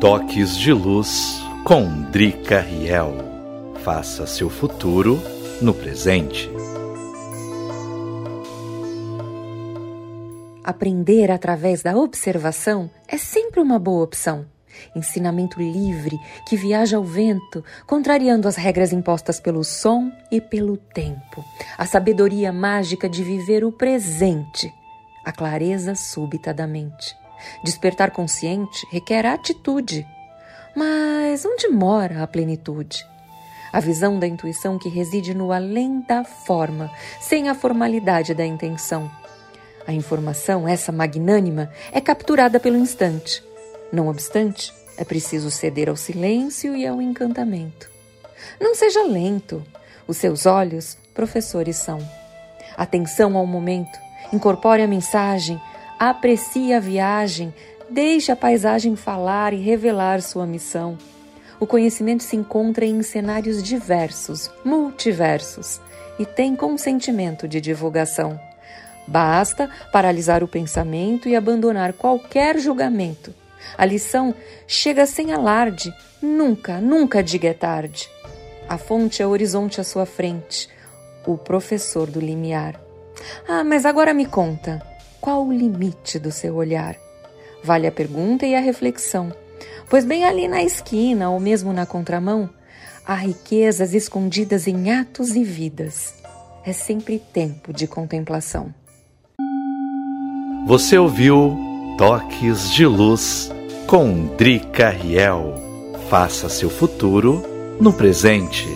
Toques de Luz com Drica Riel. Faça seu futuro no presente. Aprender através da observação é sempre uma boa opção. Ensinamento livre que viaja ao vento, contrariando as regras impostas pelo som e pelo tempo. A sabedoria mágica de viver o presente. A clareza súbita da mente. Despertar consciente requer atitude. Mas onde mora a plenitude? A visão da intuição que reside no além da forma, sem a formalidade da intenção. A informação, essa magnânima, é capturada pelo instante. Não obstante, é preciso ceder ao silêncio e ao encantamento. Não seja lento. Os seus olhos, professores são. Atenção ao momento. Incorpore a mensagem, aprecie a viagem, deixe a paisagem falar e revelar sua missão. O conhecimento se encontra em cenários diversos, multiversos, e tem consentimento de divulgação. Basta paralisar o pensamento e abandonar qualquer julgamento. A lição chega sem alarde, nunca, nunca diga é tarde. A fonte é o horizonte à sua frente, o professor do limiar. Ah, mas agora me conta, qual o limite do seu olhar? Vale a pergunta e a reflexão, pois bem ali na esquina ou mesmo na contramão, há riquezas escondidas em atos e vidas. É sempre tempo de contemplação. Você ouviu Toques de Luz com Drica Riel. Faça seu futuro no presente.